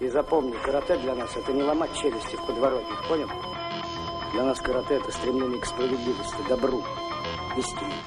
И запомни, карате для нас это не ломать челюсти в подворотнях, понял? Для нас карате это стремление к справедливости, добру.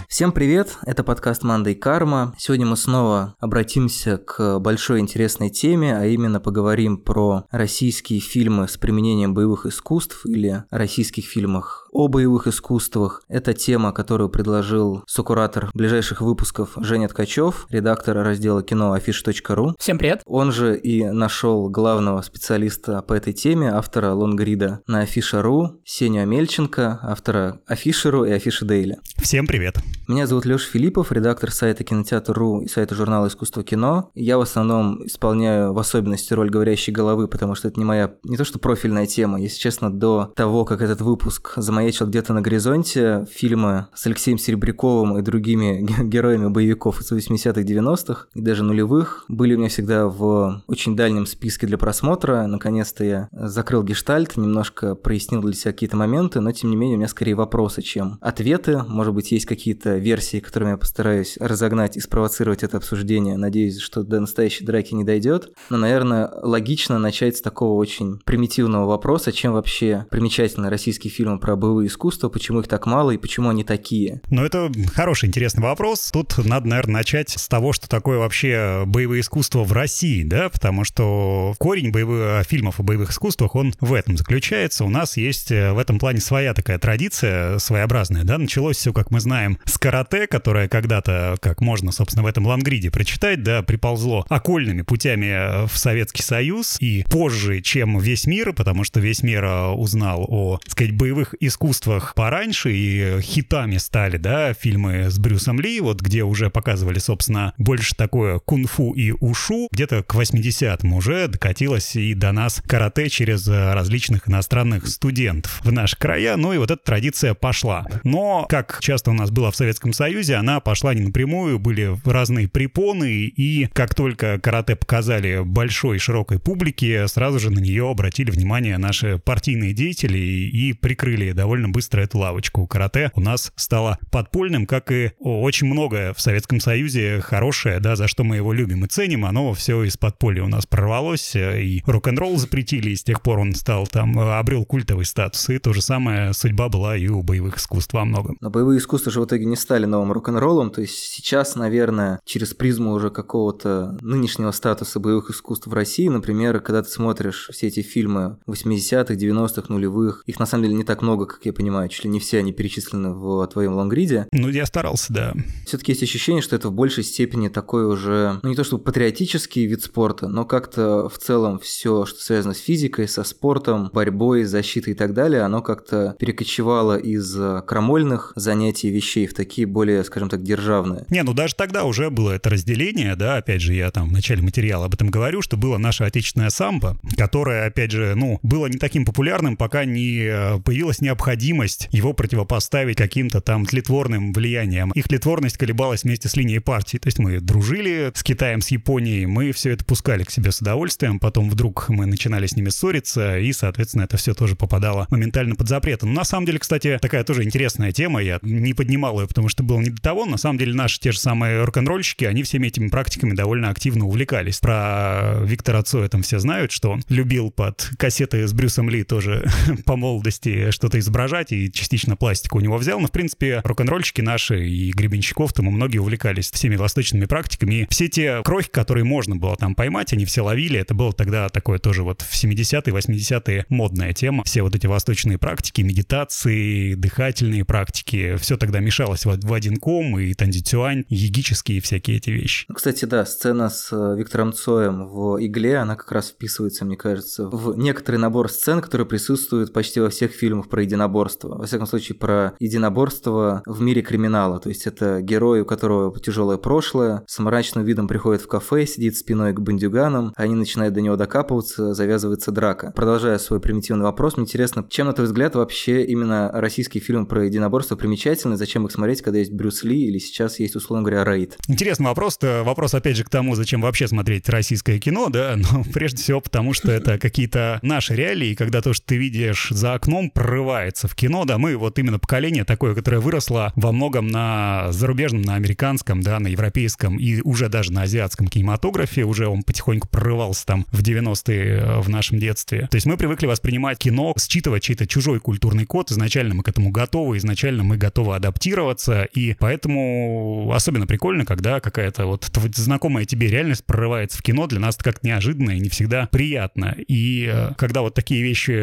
Всем привет, это подкаст «Манда карма». Сегодня мы снова обратимся к большой интересной теме, а именно поговорим про российские фильмы с применением боевых искусств или российских фильмах о боевых искусствах. Это тема, которую предложил сокуратор ближайших выпусков Женя Ткачев, редактор раздела кино афиш.ру. Всем привет. Он же и нашел главного специалиста по этой теме, автора лонгрида на афиша.ру, Сеню Амельченко, автора афишеру и афиши Дейли. Всем привет. Меня зовут Леша Филиппов, редактор сайта кинотеатр.ру и сайта журнала «Искусство кино». Я в основном исполняю в особенности роль говорящей головы, потому что это не моя, не то что профильная тема. Если честно, до того, как этот выпуск за замаячил где-то на горизонте фильмы с Алексеем Серебряковым и другими героями боевиков из 80-х, 90-х и даже нулевых были у меня всегда в очень дальнем списке для просмотра. Наконец-то я закрыл гештальт, немножко прояснил для себя какие-то моменты, но тем не менее у меня скорее вопросы, чем ответы. Может быть, есть какие-то версии, которыми я постараюсь разогнать и спровоцировать это обсуждение. Надеюсь, что до настоящей драки не дойдет. Но, наверное, логично начать с такого очень примитивного вопроса, чем вообще примечательны российские фильмы про боевые боевое искусство, почему их так мало и почему они такие? Ну, это хороший, интересный вопрос. Тут надо, наверное, начать с того, что такое вообще боевое искусство в России, да, потому что корень боевых фильмов о боевых искусствах, он в этом заключается. У нас есть э, в этом плане своя такая традиция, своеобразная, да, началось все, как мы знаем, с карате, которое когда-то, как можно, собственно, в этом лангриде прочитать, да, приползло окольными путями э, в Советский Союз и позже, чем весь мир, потому что весь мир э, узнал о, так сказать, боевых искусствах искусствах пораньше и хитами стали, да, фильмы с Брюсом Ли, вот где уже показывали, собственно, больше такое кунг-фу и ушу, где-то к 80-м уже докатилось и до нас карате через различных иностранных студентов в наши края, ну и вот эта традиция пошла. Но, как часто у нас было в Советском Союзе, она пошла не напрямую, были разные препоны, и как только карате показали большой широкой публике, сразу же на нее обратили внимание наши партийные деятели и прикрыли довольно довольно быстро эту лавочку. Карате у нас стало подпольным, как и очень многое в Советском Союзе хорошее, да, за что мы его любим и ценим, оно все из подполья у нас прорвалось, э, и рок-н-ролл запретили, и с тех пор он стал там, э, обрел культовый статус, и то же самое судьба была и у боевых искусств во многом. Но боевые искусства же в итоге не стали новым рок-н-роллом, то есть сейчас, наверное, через призму уже какого-то нынешнего статуса боевых искусств в России, например, когда ты смотришь все эти фильмы 80-х, 90-х, нулевых, их на самом деле не так много, как я понимаю, чуть ли не все они перечислены в твоем лонгриде. Ну, я старался, да. Все-таки есть ощущение, что это в большей степени такой уже, ну не то чтобы патриотический вид спорта, но как-то в целом все, что связано с физикой, со спортом, борьбой, защитой и так далее, оно как-то перекочевало из крамольных занятий вещей в такие более, скажем так, державные. Не, ну даже тогда уже было это разделение, да, опять же, я там в начале материала об этом говорю, что было наше отечественное самбо, которое, опять же, ну, было не таким популярным, пока не э, появилась необходимость необходимость его противопоставить каким-то там тлетворным влиянием. Их тлетворность колебалась вместе с линией партии. То есть мы дружили с Китаем, с Японией, мы все это пускали к себе с удовольствием, потом вдруг мы начинали с ними ссориться, и, соответственно, это все тоже попадало моментально под запрет. Но на самом деле, кстати, такая тоже интересная тема, я не поднимал ее, потому что было не до того, на самом деле наши те же самые рок-н-ролльщики, они всеми этими практиками довольно активно увлекались. Про Виктора Цоя там все знают, что он любил под кассеты с Брюсом Ли тоже по молодости что-то изображать изображать, и частично пластику у него взял. Но, в принципе, рок-н-ролльщики наши и Гребенщиков, там многие увлекались всеми восточными практиками. И все те крохи, которые можно было там поймать, они все ловили. Это было тогда такое тоже вот в 70-е, 80-е модная тема. Все вот эти восточные практики, медитации, дыхательные практики, все тогда мешалось в, в один ком, и тандицюань, егические всякие эти вещи. Ну, кстати, да, сцена с э, Виктором Цоем в «Игле», она как раз вписывается, мне кажется, в некоторый набор сцен, которые присутствуют почти во всех фильмах про единоборство единоборство. Во всяком случае, про единоборство в мире криминала. То есть это герой, у которого тяжелое прошлое, с мрачным видом приходит в кафе, сидит спиной к бандюганам, они начинают до него докапываться, завязывается драка. Продолжая свой примитивный вопрос, мне интересно, чем, на твой взгляд, вообще именно российский фильм про единоборство примечательный, зачем их смотреть, когда есть Брюс Ли или сейчас есть, условно говоря, Рейд? Интересный вопрос. -то. Вопрос, опять же, к тому, зачем вообще смотреть российское кино, да, но прежде всего потому, что это какие-то наши реалии, когда то, что ты видишь за окном, прорывает прорывается в кино, да, мы вот именно поколение такое, которое выросло во многом на зарубежном, на американском, да, на европейском и уже даже на азиатском кинематографе, уже он потихоньку прорывался там в 90-е э, в нашем детстве. То есть мы привыкли воспринимать кино, считывать чей-то чужой культурный код, изначально мы к этому готовы, изначально мы готовы адаптироваться, и поэтому особенно прикольно, когда какая-то вот знакомая тебе реальность прорывается в кино, для нас это как неожиданно и не всегда приятно. И э, когда вот такие вещи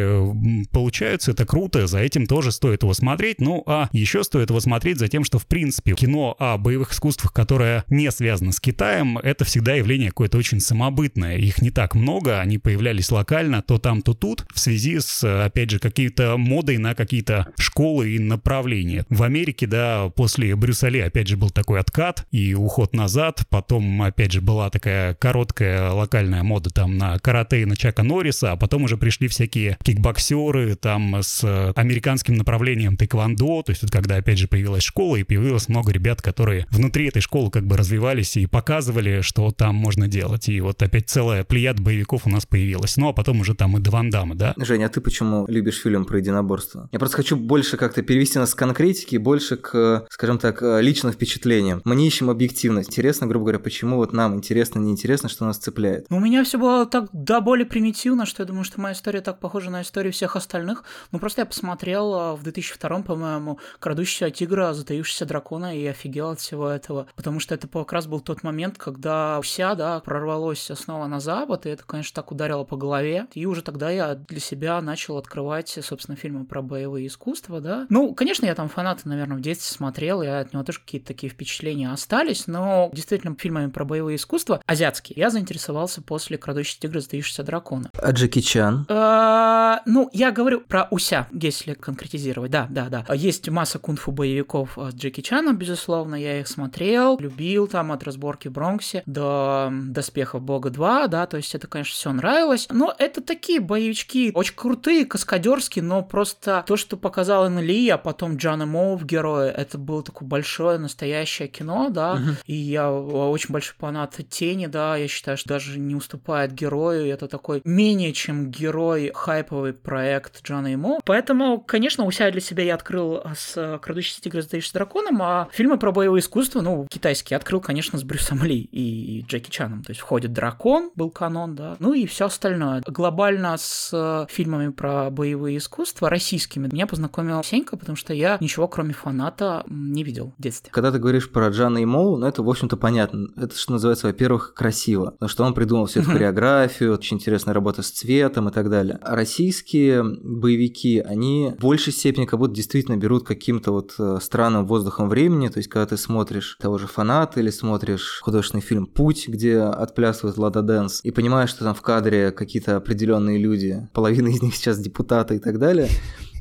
получаются, это круто, за этим тоже стоит его смотреть. Ну, а еще стоит его смотреть за тем, что, в принципе, кино о боевых искусствах, которое не связано с Китаем, это всегда явление какое-то очень самобытное. Их не так много, они появлялись локально, то там, то тут, в связи с, опять же, какие-то модой на какие-то школы и направления. В Америке, да, после Брюсселя, опять же, был такой откат и уход назад, потом, опять же, была такая короткая локальная мода там на карате и на Чака Норриса, а потом уже пришли всякие кикбоксеры там с американским направлением тэквондо, то есть вот когда опять же появилась школа и появилось много ребят, которые внутри этой школы как бы развивались и показывали, что там можно делать. И вот опять целая плеяд боевиков у нас появилась. Ну а потом уже там и до Ван Дамма, да? Женя, а ты почему любишь фильм про единоборство? Я просто хочу больше как-то перевести нас с конкретики, больше к, скажем так, личным впечатлениям. Мы не ищем объективность. Интересно, грубо говоря, почему вот нам интересно, неинтересно, что нас цепляет. Ну, у меня все было так до боли примитивно, что я думаю, что моя история так похожа на историю всех остальных. Ну, просто я посмотрел а, в 2002, по-моему, «Крадущегося тигра», «Затаившегося дракона» и офигел от всего этого. Потому что это как раз был тот момент, когда вся, да, прорвалось снова на запад, и это, конечно, так ударило по голове. И уже тогда я для себя начал открывать, собственно, фильмы про боевые искусства, да. Ну, конечно, я там фанаты, наверное, в детстве смотрел, и от него тоже какие-то такие впечатления остались, но действительно фильмами про боевые искусства азиатские я заинтересовался после «Крадущий тигр, затаившийся дракона». А Джеки Чан? А, ну, я говорю про Уся, если конкретизировать. Да, да, да. Есть масса кунг-фу боевиков с Джеки Чаном, безусловно, я их смотрел, любил там от разборки в Бронксе до Доспехов Бога 2, да, то есть это, конечно, все нравилось. Но это такие боевички очень крутые, каскадерские, но просто то, что показал Энн Ли, а потом Джана Моу в герое, это было такое большое настоящее кино, да, uh-huh. и я очень большой фанат Тени, да, я считаю, что даже не уступает герою, это такой менее чем герой хайповый проект Джона Имо. Поэтому, конечно, у себя для себя я открыл с «Крадущийся тигр, сдающийся драконом», а фильмы про боевое искусство, ну, китайские, открыл, конечно, с Брюсом Ли и Джеки Чаном. То есть входит «Дракон», был канон, да, ну и все остальное. Глобально с фильмами про боевые искусства российскими меня познакомил Сенька, потому что я ничего, кроме фаната, не видел в детстве. Когда ты говоришь про Чжана Имоу, ну это, в общем-то, понятно. Это, что называется, во-первых, красиво, потому что он придумал всю эту хореографию, очень интересная работа с цветом и так далее. А российские боевики, они в большей степени как будто действительно берут каким-то вот э, странным воздухом времени, то есть когда ты смотришь того же фаната или смотришь художественный фильм «Путь», где отплясывает Лада Дэнс, и понимаешь, что там в кадре какие-то определенные люди, половина из них сейчас депутаты и так далее,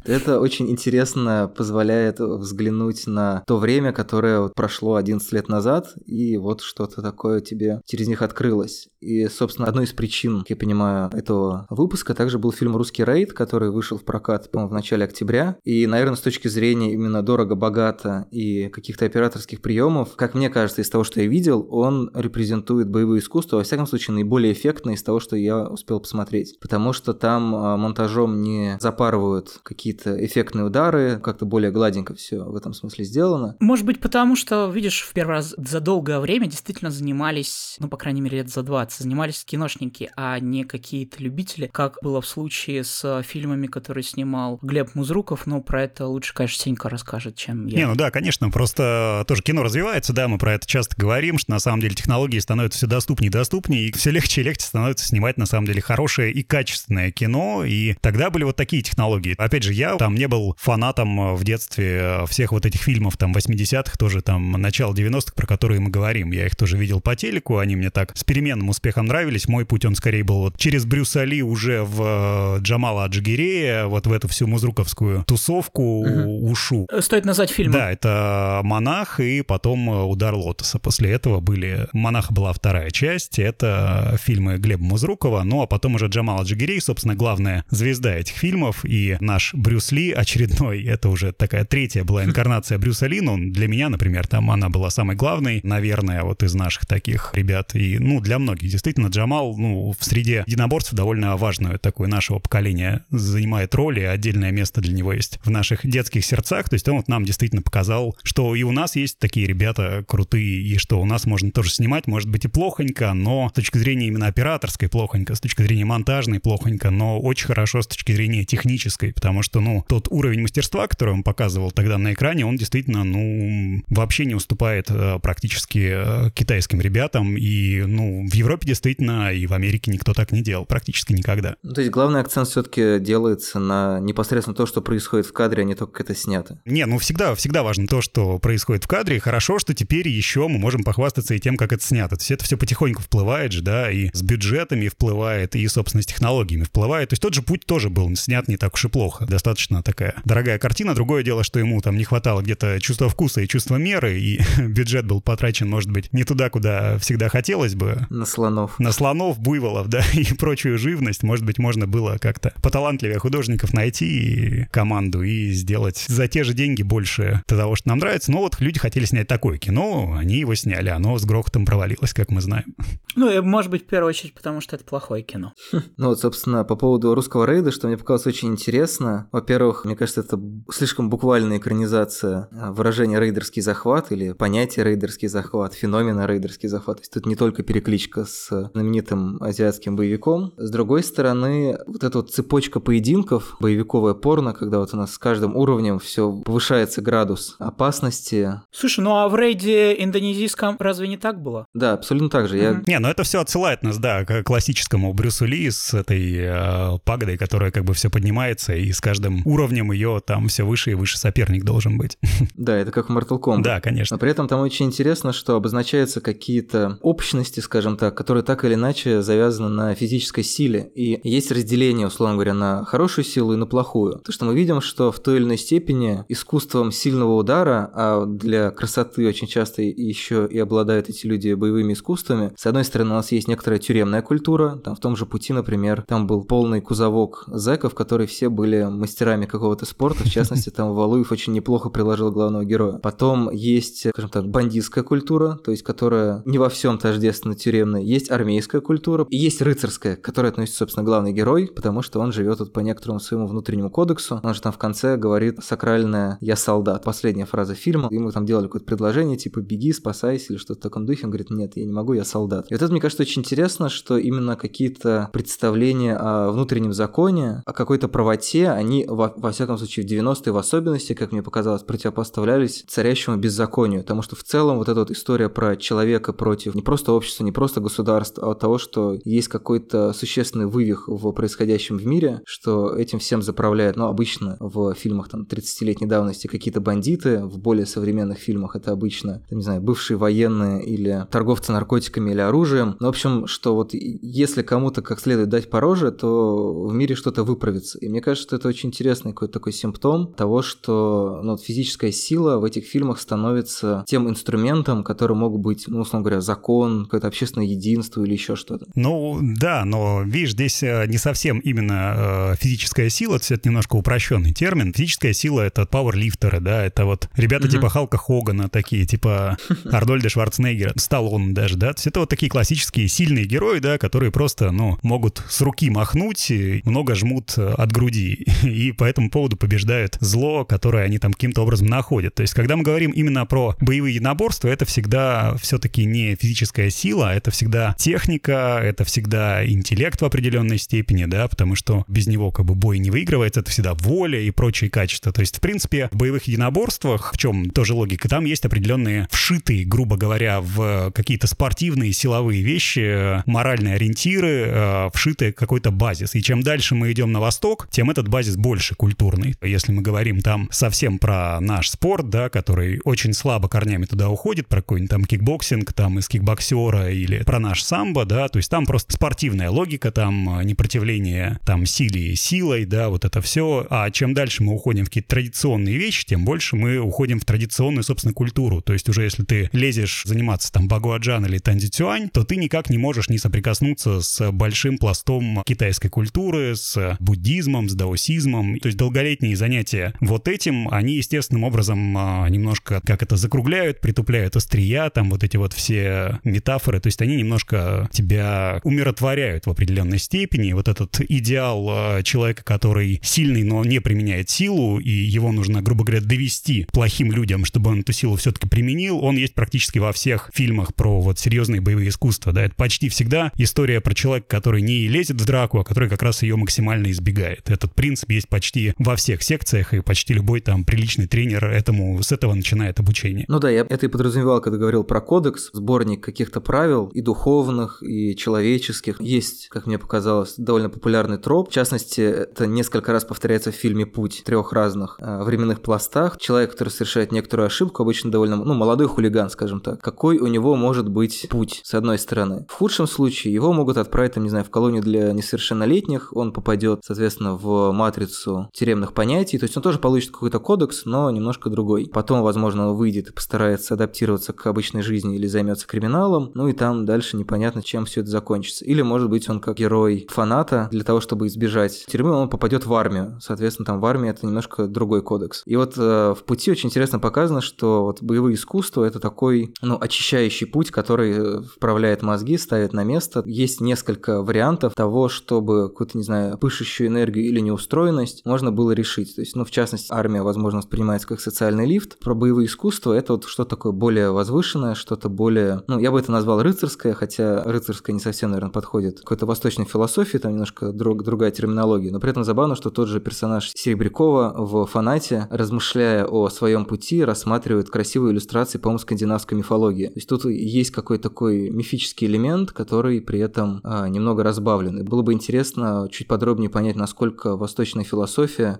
это очень интересно позволяет взглянуть на то время, которое вот прошло 11 лет назад, и вот что-то такое тебе через них открылось. И, собственно, одной из причин, как я понимаю, этого выпуска также был фильм «Русский рейд», который вышел в прокат, по-моему, в начале октября. И, наверное, с точки зрения именно дорого-богато и каких-то операторских приемов, как мне кажется, из того, что я видел, он репрезентует боевое искусство, во всяком случае, наиболее эффектно из того, что я успел посмотреть. Потому что там а, монтажом не запарывают какие-то эффектные удары, как-то более гладенько все в этом смысле сделано. Может быть, потому что, видишь, в первый раз за долгое время действительно занимались, ну, по крайней мере, лет за 20 заниматься. Занимались киношники, а не какие-то любители, как было в случае с фильмами, которые снимал Глеб Музруков, но про это лучше, конечно, Сенька расскажет, чем я. Не, ну да, конечно, просто тоже кино развивается, да, мы про это часто говорим, что на самом деле технологии становятся все доступнее и доступнее, и все легче и легче становится снимать, на самом деле, хорошее и качественное кино, и тогда были вот такие технологии. Опять же, я там не был фанатом в детстве всех вот этих фильмов там 80-х, тоже там начало 90-х, про которые мы говорим. Я их тоже видел по телеку, они мне так с переменным успехом нравились. Мой путь, он скорее был вот через Брюса Ли уже в э, Джамала Аджигирея, вот в эту всю музруковскую тусовку угу. ушу. Стоит назвать фильм. Да, это «Монах» и потом э, «Удар лотоса». После этого были... «Монах» была вторая часть, это фильмы Глеба Музрукова, ну а потом уже Джамал Аджигирей, собственно, главная звезда этих фильмов, и наш Брюс Ли очередной, это уже такая третья была инкарнация Брюса Ли, но для меня, например, там она была самой главной, наверное, вот из наших таких ребят. И, ну, для многих действительно Джамал, ну, в среде единоборцев довольно важную такое нашего поколения занимает роль, и отдельное место для него есть в наших детских сердцах. То есть он вот нам действительно показал, что и у нас есть такие ребята крутые, и что у нас можно тоже снимать, может быть и плохонько, но с точки зрения именно операторской плохонько, с точки зрения монтажной плохонько, но очень хорошо с точки зрения технической, потому что, ну, тот уровень мастерства, который он показывал тогда на экране, он действительно, ну, вообще не уступает э, практически э, китайским ребятам, и, ну, в Европе действительно и в Америке никто так не делал, практически никогда. Ну, то есть главный акцент все-таки делается на непосредственно то, что происходит в кадре, а не то, как это снято. Не, ну всегда, всегда важно то, что происходит в кадре. Хорошо, что теперь еще мы можем похвастаться и тем, как это снято. То есть это все потихоньку вплывает же, да, и с бюджетами вплывает, и, собственно, с технологиями вплывает. То есть тот же путь тоже был снят не так уж и плохо. Достаточно такая дорогая картина. Другое дело, что ему там не хватало где-то чувства вкуса и чувства меры, и бюджет был потрачен, может быть, не туда, куда всегда хотелось бы. На слонов. На слонов, буйволов, да, и прочую живность. Может быть, можно было как-то поталантливее художников найти команду и сделать за те же деньги больше того, что нам нравится. Но вот люди хотели снять такое кино, они его сняли, оно с грохотом провалилось, как мы знаем. Ну, и, может быть, в первую очередь, потому что это плохое кино. Ну вот, собственно, по поводу русского рейда, что мне показалось очень интересно. Во-первых, мне кажется, это слишком буквальная экранизация а, выражения рейдерский захват или понятия рейдерский захват, феномена рейдерский захват. То есть тут не только перекличка с знаменитым азиатским боевиком. С другой стороны, вот эта вот цепочка поединков, боевиковое порно, когда вот у нас с каждым уровнем все повышается градус опасности. Слушай, ну а в рейде индонезийском разве не так было? Да, абсолютно так же. Я... Не, ну это все отсылает нас, да, к классическому Брюсу Ли с этой э, пагодой, которая как бы все поднимается, и с каждым уровнем ее там все выше и выше соперник должен быть. Да, это как в Mortal Kombat. Да, конечно. Но при этом там очень интересно, что обозначаются какие-то общности, скажем так, которые так или иначе завязаны на физической силе. И есть разделение, условно говоря, на хорошую силу и на плохую. То, что мы видим, что в той или иной степени искусством сильного удара, а для красоты очень часто еще и обладают эти люди боевыми искусствами, с одной стороны, у нас есть некоторая тюремная культура, там в том же пути, например, там был полный кузовок зэков, которые все были мастерами какого-то спорта, в частности, там Валуев очень неплохо приложил главного героя. Потом есть, скажем так, бандитская культура, то есть которая не во всем тождественно тюремная, есть армейская культура, и есть рыцарская, к которой относится, собственно, главный герой, потому что он живет вот по некоторому своему внутреннему кодексу. Он же там в конце говорит сакральное «я солдат». Последняя фраза фильма. Ему там делали какое-то предложение, типа «беги, спасайся» или что-то в таком духе. Он говорит «нет, я не могу, я солдат». И вот это, мне кажется, очень интересно, что именно какие-то представления о внутреннем законе, о какой-то правоте, они, во, во всяком случае, в 90-е в особенности, как мне показалось, противопоставлялись царящему беззаконию. Потому что в целом вот эта вот история про человека против не просто общества, не просто государства, а того, что есть какой-то существенный вывих в происходящем в мире, что этим всем заправляют, ну, обычно в фильмах там 30-летней давности какие-то бандиты, в более современных фильмах это обычно, не знаю, бывшие военные или торговцы наркотиками или оружием. Ну, в общем, что вот если кому-то как следует дать по роже, то в мире что-то выправится. И мне кажется, что это очень интересный какой-то такой симптом того, что ну, вот физическая сила в этих фильмах становится тем инструментом, который мог быть, ну, условно говоря, закон, какое-то общественное единство или еще что-то. Ну, да, но, видишь, здесь э, не совсем именно э, физическая сила, это немножко упрощенный термин. Физическая сила — это пауэрлифтеры, да, это вот ребята mm-hmm. типа Халка Хогана, такие типа Арнольда Шварценеггера, Сталлоне даже, да, это вот такие классические сильные герои, да, которые просто, ну, могут с руки махнуть, много жмут э, от груди, и по этому поводу побеждают зло, которое они там каким-то образом находят. То есть, когда мы говорим именно про боевые единоборства, это всегда все-таки не физическая сила, это всегда техника, это всегда интеллект в определенной степени, да, потому что без него как бы бой не выигрывается, это всегда воля и прочие качества. То есть, в принципе, в боевых единоборствах, в чем тоже логика, там есть определенные вшитые, грубо говоря, в какие-то спортивные, силовые вещи, моральные ориентиры, э, вшитые какой-то базис. И чем дальше мы идем на восток, тем этот базис больше культурный. Если мы говорим там совсем про наш спорт, да, который очень слабо корнями туда уходит, про какой-нибудь там кикбоксинг, там из кикбоксера или про наш самбо, да, то есть там просто спортивная логика, там непротивление там силе силой, да, вот это все. А чем дальше мы уходим в какие-то традиционные вещи, тем больше мы уходим в традиционную, собственно, культуру. То есть уже если ты лезешь заниматься там багуачжан или тайцзицюань, то ты никак не можешь не соприкоснуться с большим пластом китайской культуры, с буддизмом, с даосизмом, фильмом. То есть долголетние занятия вот этим, они естественным образом а, немножко, как это, закругляют, притупляют острия, там вот эти вот все метафоры. То есть они немножко тебя умиротворяют в определенной степени. Вот этот идеал а, человека, который сильный, но не применяет силу, и его нужно, грубо говоря, довести плохим людям, чтобы он эту силу все-таки применил, он есть практически во всех фильмах про вот серьезные боевые искусства. Да, это почти всегда история про человека, который не лезет в драку, а который как раз ее максимально избегает. Этот принцип есть почти во всех секциях, и почти любой там приличный тренер этому с этого начинает обучение. Ну да, я это и подразумевал, когда говорил про кодекс, сборник каких-то правил и духовных, и человеческих. Есть, как мне показалось, довольно популярный троп. В частности, это несколько раз повторяется в фильме «Путь» трех разных э, временных пластах. Человек, который совершает некоторую ошибку, обычно довольно, ну, молодой хулиган, скажем так. Какой у него может быть путь, с одной стороны? В худшем случае его могут отправить, там, не знаю, в колонию для несовершеннолетних, он попадет, соответственно, в матрицу тюремных понятий, то есть он тоже получит какой-то кодекс, но немножко другой. Потом, возможно, он выйдет и постарается адаптироваться к обычной жизни или займется криминалом, ну и там дальше непонятно, чем все это закончится. Или, может быть, он как герой фаната, для того, чтобы избежать тюрьмы, он попадет в армию. Соответственно, там в армии это немножко другой кодекс. И вот э, в пути очень интересно показано, что вот боевые искусства это такой, ну, очищающий путь, который э, вправляет мозги, ставит на место. Есть несколько вариантов того, чтобы какую-то, не знаю, пышущую энергию или неустроенность можно было решить. То есть, ну, в частности, армия, возможно, воспринимается как социальный лифт. Про боевые искусства это вот что такое более возвышенное, что-то более, ну, я бы это назвал рыцарское, хотя рыцарское не совсем, наверное, подходит какой-то восточной философии, там немножко друг, другая терминология, но при этом забавно, что тот же персонаж Серебрякова в «Фанате», размышляя о своем пути, рассматривает красивые иллюстрации, по-моему, скандинавской мифологии. То есть тут есть какой-то такой мифический элемент, который при этом а, немного разбавлен. И было бы интересно чуть подробнее понять, насколько восточная философия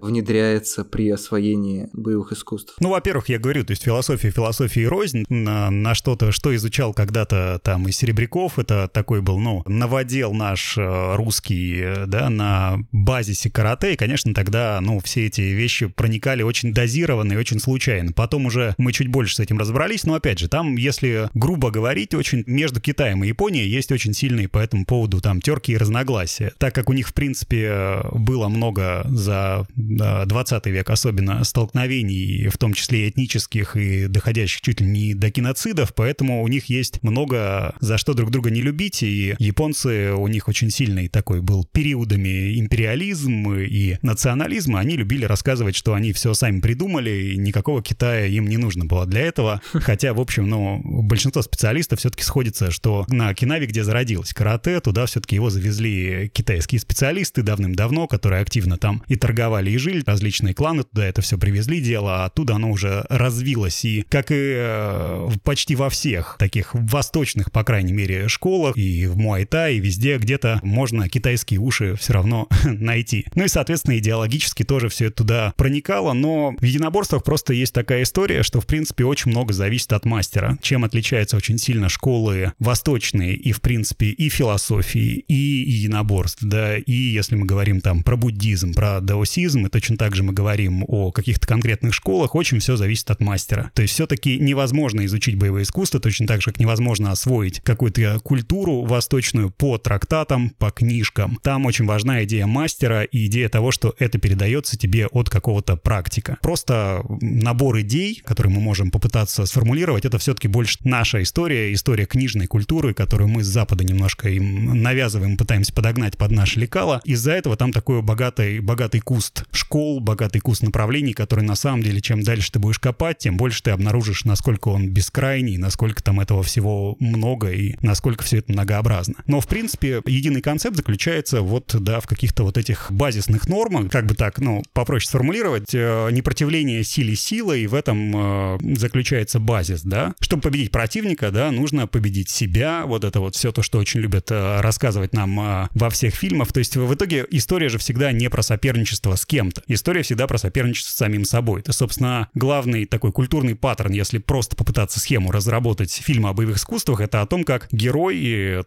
внедряется при освоении боевых искусств. Ну, во-первых, я говорю, то есть философия, философия и рознь на, на что-то, что изучал когда-то там и Серебряков, это такой был, ну, новодел наш э, русский, э, да, на базисе карате, и, конечно, тогда, ну, все эти вещи проникали очень дозированно и очень случайно. Потом уже мы чуть больше с этим разобрались, но, опять же, там, если грубо говорить, очень между Китаем и Японией есть очень сильные по этому поводу там терки и разногласия. Так как у них, в принципе, было много за 20 век особенно столкновений, в том числе и этнических, и доходящих чуть ли не до киноцидов, поэтому у них есть много за что друг друга не любить, и японцы, у них очень сильный такой был периодами империализм и национализм, они любили рассказывать, что они все сами придумали, и никакого Китая им не нужно было для этого, хотя, в общем, ну, большинство специалистов все-таки сходится, что на Кинаве, где зародилось карате, туда все-таки его завезли китайские специалисты давным-давно, которые активно там и торговали, и жили, различные кланы туда это все привезли дело, а оттуда оно уже развилось, и как и э, почти во всех таких восточных, по крайней мере, школах, и в Муайта, и везде где-то можно китайские уши все равно найти. Ну и, соответственно, идеологически тоже все это туда проникало, но в единоборствах просто есть такая история, что, в принципе, очень много зависит от мастера. Чем отличаются очень сильно школы восточные и, в принципе, и философии, и единоборств, да, и если мы говорим там про буддизм, про даосизм, и точно так же мы говорим о каких-то конкретных школах, очень все зависит от мастера. То есть все-таки невозможно изучить боевое искусство, точно так же, как невозможно освоить какую-то культуру восточную по трактатам, по книжкам. Там очень важна идея мастера и идея того, что это передается тебе от какого-то практика. Просто набор идей, которые мы можем попытаться сформулировать, это все-таки больше наша история, история книжной культуры, которую мы с Запада немножко им навязываем, пытаемся подогнать под наше лекало. Из-за этого там такой богатый, богатый куст школ, богатый куст направлений, который на самом деле, чем дальше ты будешь копать, тем больше ты обнаружишь, насколько он бескрайний, насколько там этого всего много и насколько все это многообразно. Но, в принципе, единый концепт заключается вот, да, в каких-то вот этих базисных нормах, как бы так, ну, попроще сформулировать, э, непротивление силе силой, в этом э, заключается базис, да. Чтобы победить противника, да, нужно победить себя, вот это вот все то, что очень любят э, рассказывать нам э, во всех фильмах. То есть в итоге история же всегда не про соперничество с кем-то. История всегда про соперничество с самим собой. Это, собственно, главный такой культурный паттерн, если просто попытаться схему разработать фильма о боевых искусствах, это о том, как герой,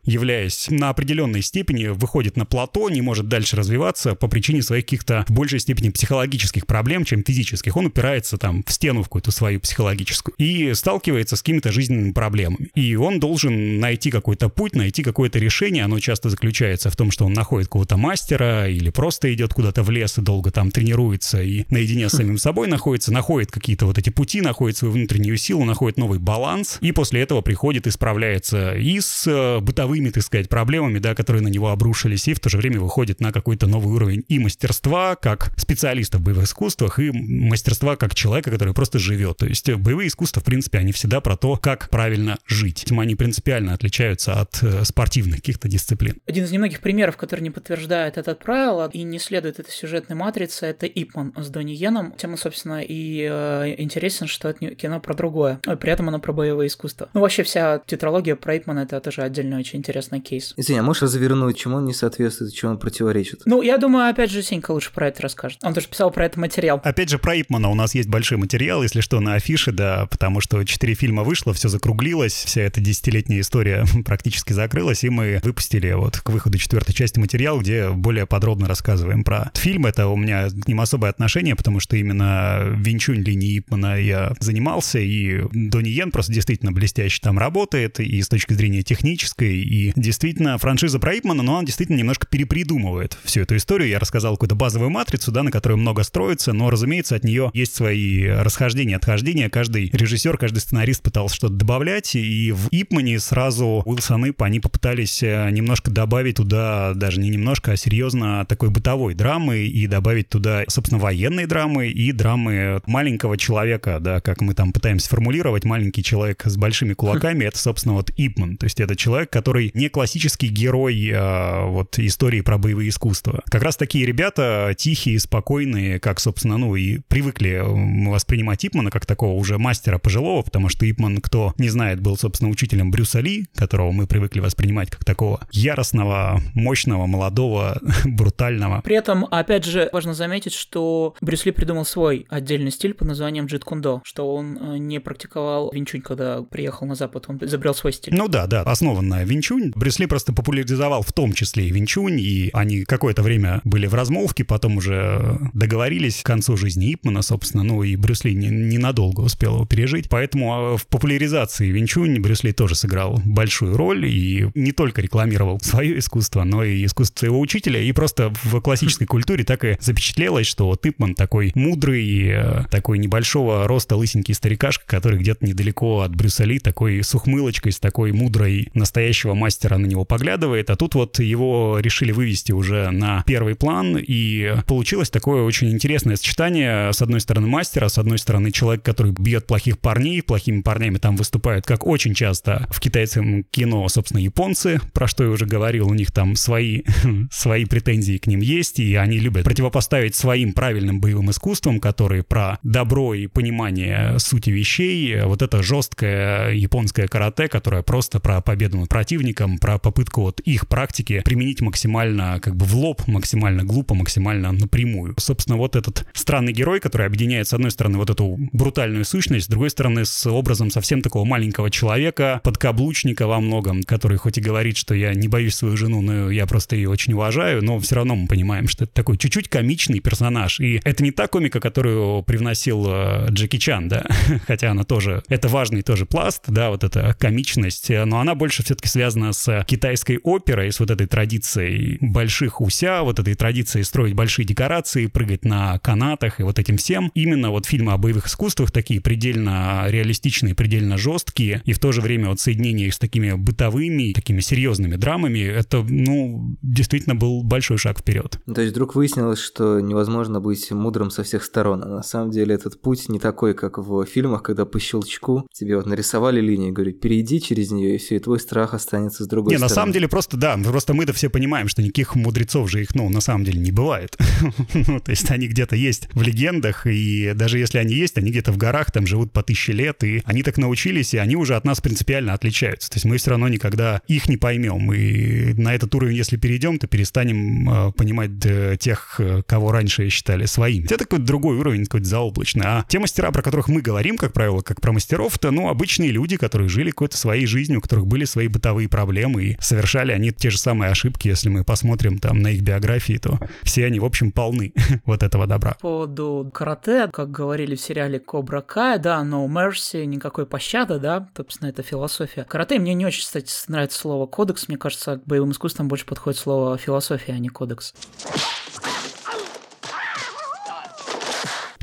являясь на определенной степени, выходит на плато, не может дальше развиваться по причине своих каких-то в большей степени психологических проблем, чем физических. Он упирается там в стену в какую-то свою психологическую и сталкивается с какими-то жизненными проблемами. И он должен найти какой-то путь, найти какое-то решение. Оно часто заключается в том, что он находит какого-то мастера или просто идет куда-то в лес и долго там тренируется и наедине с самим собой находится, находит какие-то вот эти пути, находит свою внутреннюю силу, находит новый баланс, и после этого приходит и справляется и с э, бытовыми, так сказать, проблемами, да, которые на него обрушились, и в то же время выходит на какой-то новый уровень и мастерства, как специалиста в боевых искусствах, и мастерства как человека, который просто живет. То есть боевые искусства, в принципе, они всегда про то, как правильно жить. Они принципиально отличаются от э, спортивных каких-то дисциплин. Один из немногих примеров, который не подтверждает это правило и не следует этой сюжетной матрице, это Ипман с Донни Йеном. Тема, собственно, и э, интересен, что это кино про другое. А при этом оно про боевое искусство. Ну, вообще вся тетралогия про Ипмана — это тоже отдельный очень интересный кейс. Извини, а можешь развернуть, чему он не соответствует, чему он противоречит? Ну, я думаю, опять же, Сенька лучше про это расскажет. Он тоже писал про это материал. Опять же, про Ипмана у нас есть большой материал, если что, на афише, да, потому что четыре фильма вышло, все закруглилось, вся эта десятилетняя история практически закрылась, и мы выпустили вот к выходу четвертой части материал, где более подробно рассказываем про фильм. Это у меня к ним особое отношение, потому что именно Винчунь линии Ипмана я занимался, и Донни Йен просто действительно блестяще там работает, и с точки зрения технической, и действительно франшиза про Ипмана, но он действительно немножко перепридумывает всю эту историю. Я рассказал какую-то базовую матрицу, да, на которой много строится, но, разумеется, от нее есть свои расхождения, отхождения. Каждый режиссер, каждый сценарист пытался что-то добавлять, и в Ипмане сразу Уилсон Ип, они попытались э, немножко добавить туда, даже не немножко, а серьезно такой бытовой драмы, и добавить туда, собственно, военные драмы и драмы маленького человека, да, как мы там пытаемся формулировать, маленький человек с большими кулаками, это, собственно, вот Ипман. То есть это человек, который не классический герой а, вот истории про боевые искусства. Как раз такие ребята тихие, спокойные, как, собственно, ну и привыкли воспринимать Ипмана как такого уже мастера пожилого, потому что Ипман, кто не знает, был, собственно, учителем Брюса Ли, которого мы привыкли воспринимать как такого яростного, мощного, молодого, брутального. При этом, опять же, важно заметить, что Брюс Ли придумал свой отдельный стиль под названием джит кундо, что он э, не практиковал винчунь, когда приехал на Запад, он изобрел свой стиль. Ну да, да, основан на винчунь. Брюс Ли просто популяризовал в том числе и винчунь, и они какое-то время были в размолвке, потом уже договорились к концу жизни Ипмана, собственно, ну и Брюс Ли ненадолго успел его пережить. Поэтому а, в популяризации винчунь Брюс Ли тоже сыграл большую роль и не только рекламировал свое искусство, но и искусство своего учителя, и просто в классической культуре так и запечатлелось, что вот Ипман такой мудрый, э, такой небольшого роста лысенький старикашка, который где-то недалеко от Брюса Ли, такой с ухмылочкой, с такой мудрой настоящего мастера на него поглядывает, а тут вот его решили вывести уже на первый план, и получилось такое очень интересное сочетание, с одной стороны мастера, с одной стороны человек, который бьет плохих парней, плохими парнями там выступают, как очень часто в китайском кино, собственно, японцы, про что я уже говорил, у них там свои, свои претензии к ним есть, и они любят противопоставить своим правильным боевым искусствам, которые про добро и понимание сути вещей, вот это жесткое японское карате, которое просто про победу над противником, про попытку вот их практики применить максимально как бы в лоб, максимально глупо, максимально напрямую. Собственно, вот этот странный герой, который объединяет, с одной стороны, вот эту брутальную сущность, с другой стороны, с образом совсем такого маленького человека, подкаблучника во многом, который хоть и говорит, что я не боюсь свою жену, но я просто ее очень уважаю, но все равно мы понимаем, что это такой чуть-чуть комичный персонаж. И это не та комика, которую привносил э, Джеки Чан, да, хотя она тоже, это важный тоже пласт, да, вот эта комичность, но она больше все-таки связана с китайской оперой, с вот этой традицией больших уся, вот этой традицией строить большие декорации, прыгать на канатах и вот этим всем. Именно вот фильмы о боевых искусствах такие предельно реалистичные, предельно жесткие, и в то же время вот соединение их с такими бытовыми, такими серьезными драмами, это, ну, действительно был большой шаг вперед. То есть вдруг выяснилось, что невозможно быть мудрым со всех сторон, а на самом деле этот путь не такой, как в фильмах, когда по щелчку тебе вот нарисовали линию и говорят, перейди через нее, и все, и твой страх останется с другой не, стороны. на самом деле просто, да, просто мы-то все понимаем, что никаких мудрецов же их, ну, на самом деле не бывает. ну, то есть они где-то есть в легендах, и даже если они есть, они где-то в горах там живут по тысяче лет, и они так научились, и они уже от нас принципиально отличаются. То есть мы все равно никогда их не поймем. И на этот уровень, если перейдем, то перестанем э, понимать э, тех, э, кого раньше считали своими. Это какой-то другой уровень, какой-то заоблачный. А те мастера, про которых мы говорим, как правило, как про мастеров, это, ну, обычные люди, которые жили какой-то своей жизнью, у которых были свои бытовые проблемы, и совершали они те же самые ошибки. Если мы посмотрим там на их биографии, то все они, в общем, полны вот этого добра. По поводу карате, как говорили в сериале Кобра Кай, да, no mercy, никакой пощады, да, собственно, это философия. Карате мне не очень, кстати, нравится слово кодекс, мне кажется, к боевым искусствам больше подходит слово философия, а не кодекс.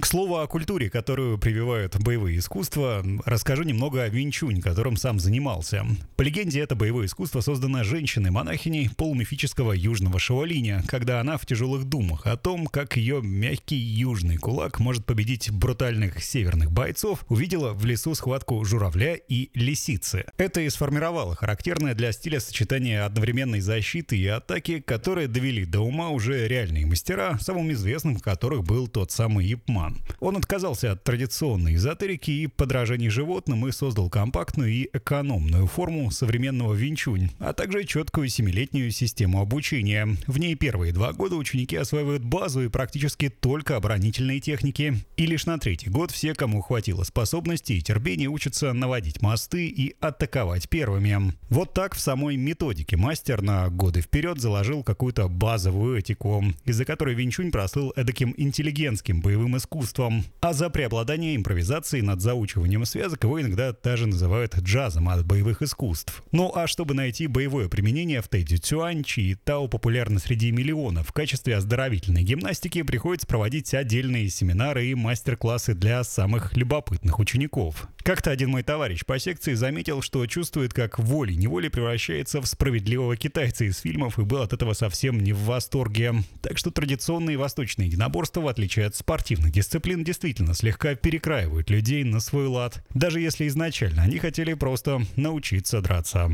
Слову о культуре, которую прививают боевые искусства, расскажу немного о Винчунь, которым сам занимался. По легенде, это боевое искусство создано женщиной-монахиней полумифического южного Шаолиня, когда она в тяжелых думах о том, как ее мягкий южный кулак может победить брутальных северных бойцов, увидела в лесу схватку журавля и лисицы. Это и сформировало характерное для стиля сочетание одновременной защиты и атаки, которые довели до ума уже реальные мастера, самым известным которых был тот самый Ипман. Он отказался от традиционной эзотерики и подражаний животным и создал компактную и экономную форму современного винчунь, а также четкую семилетнюю систему обучения. В ней первые два года ученики осваивают базу и практически только оборонительные техники. И лишь на третий год все, кому хватило способностей и терпения, учатся наводить мосты и атаковать первыми. Вот так в самой методике мастер на годы вперед заложил какую-то базовую этику, из-за которой Винчунь прослыл эдаким интеллигентским боевым искусством. А за преобладание импровизации над заучиванием связок его иногда даже называют джазом от боевых искусств. Ну а чтобы найти боевое применение в Тэйдзи Цюань, чьи Тао популярны среди миллионов, в качестве оздоровительной гимнастики приходится проводить отдельные семинары и мастер-классы для самых любопытных учеников. Как-то один мой товарищ по секции заметил, что чувствует, как волей-неволей превращается в справедливого китайца из фильмов и был от этого совсем не в восторге. Так что традиционные восточные единоборства, в отличие от спортивных дисциплин, действительно слегка перекраивают людей на свой лад, даже если изначально они хотели просто научиться драться.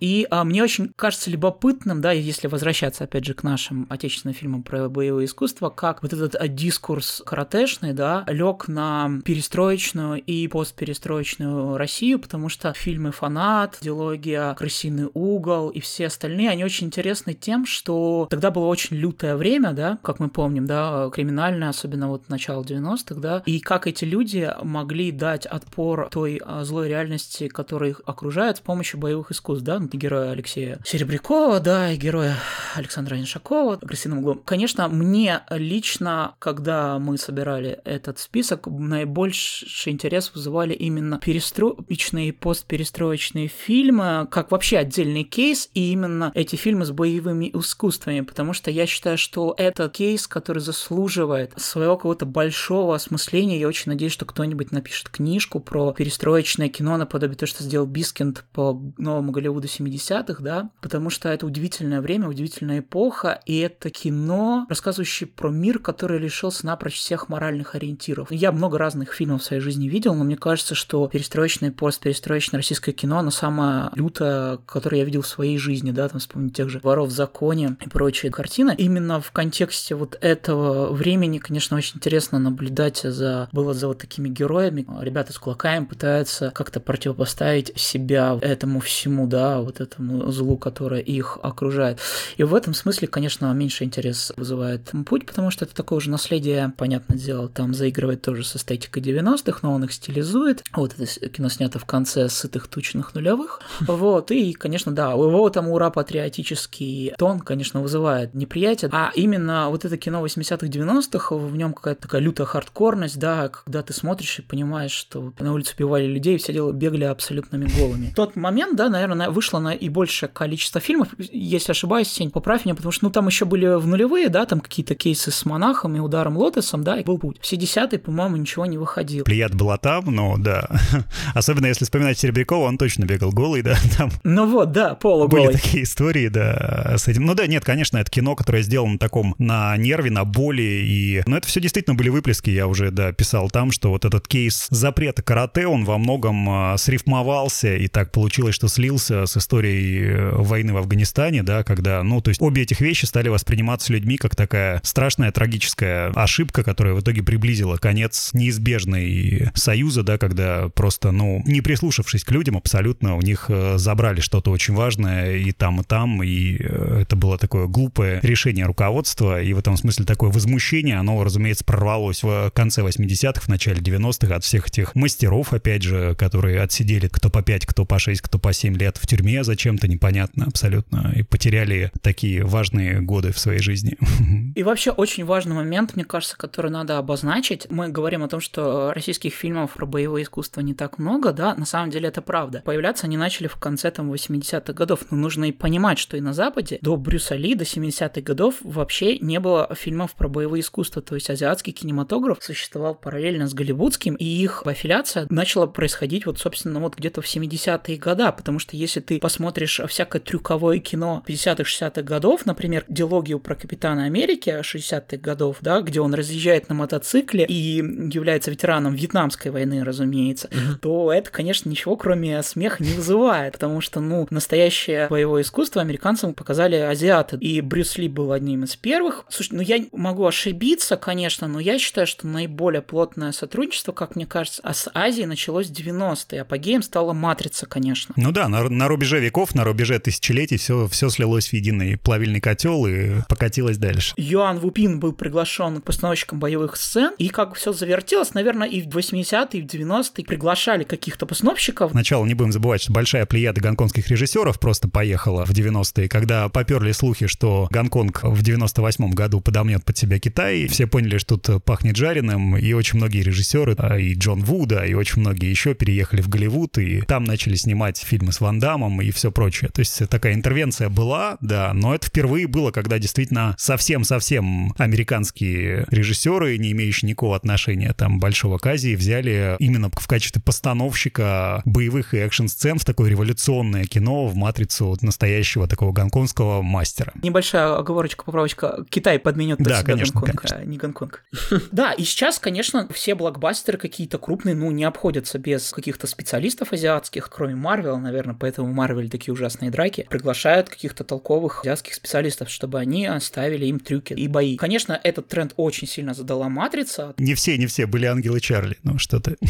И а, мне очень кажется любопытным, да, если возвращаться опять же к нашим отечественным фильмам про боевое искусство, как вот этот а, дискурс каратешный, да, лег на перестроечную и постперестроечную Россию, потому что фильмы «Фанат», «Диалогия», «Крысиный угол» и все остальные, они очень интересны тем, что тогда было очень лютое время, да, как мы помним, да, криминальное, особенно вот начало 90-х, да, и как эти люди могли дать отпор той а, злой реальности, которая их окружает с помощью боевых искусств, да, героя Алексея Серебрякова, да, и героя Александра Иншакова «Крысиным углом». Конечно, мне лично, когда мы собирали этот список, наибольший интерес вызывали именно перестроечные и постперестроечные фильмы, как вообще отдельный кейс, и именно эти фильмы с боевыми искусствами, потому что я считаю, что это кейс, который заслуживает своего какого-то большого осмысления. Я очень надеюсь, что кто-нибудь напишет книжку про перестроечное кино наподобие того, что сделал Бискинд по новому Голливуду 70-х, да, потому что это удивительное время, удивительная эпоха, и это кино, рассказывающее про мир, который лишился напрочь всех моральных ориентиров. Я много разных фильмов в своей жизни видел, но мне кажется, что перестроечное, постперестроечное российское кино, оно самое лютое, которое я видел в своей жизни, да, там вспомнить тех же «Воров в законе» и прочие картины. Именно в контексте вот этого времени, конечно, очень интересно наблюдать за, было за вот такими героями. Ребята с кулаками пытаются как-то противопоставить себя этому всему, да, вот этому злу, которое их окружает. И в этом смысле, конечно, меньше интерес вызывает путь, потому что это такое уже наследие, понятное дело, там заигрывает тоже с эстетикой 90-х, но он их стилизует. Вот это кино снято в конце сытых тучных нулевых. Вот, и, конечно, да, у его там ура патриотический тон, конечно, вызывает неприятие, а именно вот это кино 80-х, 90-х, в нем какая-то такая лютая хардкорность, да, когда ты смотришь и понимаешь, что на улице убивали людей, все дело бегали абсолютными голыми. В тот момент, да, наверное, вышло на и большее количество фильмов, если ошибаюсь, Сень, поправь меня, потому что, ну, там еще были в нулевые, да, там какие-то кейсы с монахом и ударом лотосом, да, и был путь. Все десятые, по-моему, ничего не выходил. Плеяд была там, но да. Особенно если вспоминать Серебрякова, он точно бегал голый, да, там. Ну вот, да, полуголый. Были такие истории, да, с этим. Ну да, нет, конечно, это кино, которое сделано на таком, на нерве, на боли, и... Но это все действительно были выплески, я уже, да, писал там, что вот этот кейс запрета карате, он во многом а, срифмовался, и так получилось, что слился с историей э, войны в Афганистане, да, когда, ну, то есть обе этих вещи стали восприниматься людьми как такая страшная трагическая ошибка, которая в итоге приблизила конец неизбежной союза, да, когда просто, ну, не прислушавшись к людям, абсолютно у них э, забрали что-то очень важное и там, и там, и э, это было такое глупое решение руководства, и в этом смысле такое возмущение, оно, разумеется, прорвалось в конце 80-х, в начале 90-х от всех этих мастеров, опять же, которые отсидели кто по 5, кто по 6, кто по 7 лет в тюрьме зачем-то непонятно абсолютно, и потеряли такие важные годы в своей жизни. И вообще очень важный момент, мне кажется, который надо обозначить. Мы говорим о том, что российских фильмов про боевое искусство не так много, да, на самом деле это правда. Появляться они начали в конце там 80-х годов, но нужно и понимать, что и на Западе до Брюса Ли, до 70-х годов вообще не было фильмов про боевое искусство, то есть азиатский кинематограф существовал параллельно с голливудским, и их аффилиация начала происходить вот, собственно, вот где-то в 70-е годы, потому что если ты посмотришь всякое трюковое кино 50-х, 60-х годов, например, диалогию про Капитана Америки 60-х годов, да, где он разъезжает на мотоцикле и является ветераном Вьетнамской войны, разумеется, mm-hmm. то это, конечно, ничего кроме смеха не вызывает, потому что, ну, настоящее боевое искусство американцам показали азиаты, и Брюс Ли был одним из первых. Слушай, ну я могу ошибиться, конечно, но я считаю, что наиболее плотное сотрудничество, как мне кажется, а с Азией началось в 90-е, апогеем стала Матрица, конечно. Ну да, на, на рубеже веков, на рубеже тысячелетий все, все слилось в единый плавильный котел и покатилось дальше. Юан Вупин был приглашен к постановщикам боевых сцен, и как все завертелось, наверное, и в 80-е, и в 90-е приглашали каких-то постановщиков. Сначала не будем забывать, что большая плеяда гонконгских режиссеров просто поехала в 90-е, когда поперли слухи, что Гонконг в 98-м году подомнет под себя Китай, все поняли, что тут пахнет жареным, и очень многие режиссеры, а и Джон Вуда, и очень многие еще переехали в Голливуд, и там начали снимать фильмы с Ван Дамом и все прочее. То есть такая интервенция была, да, но это впервые было, когда действительно совсем-совсем американские режиссеры, не имеющие никакого отношения там большого к Азии, взяли именно в качестве постановщика боевых и экшн-сцен в такое революционное кино, в матрицу настоящего такого гонконгского мастера. Небольшая оговорочка, поправочка. Китай подменет под да, себя конечно, Гонконг, конечно. а не Гонконг. Да, и сейчас, конечно, все блокбастеры какие-то крупные, ну, не обходятся без каких-то специалистов азиатских, кроме Марвел, наверное, поэтому Марвел такие ужасные драки, приглашают каких-то толковых азиатских специалистов, чтобы они оставили им трюки и бои. Конечно, этот тренд очень сильно задала Матрица. Не все, не все были ангелы Чарли, ну что-то.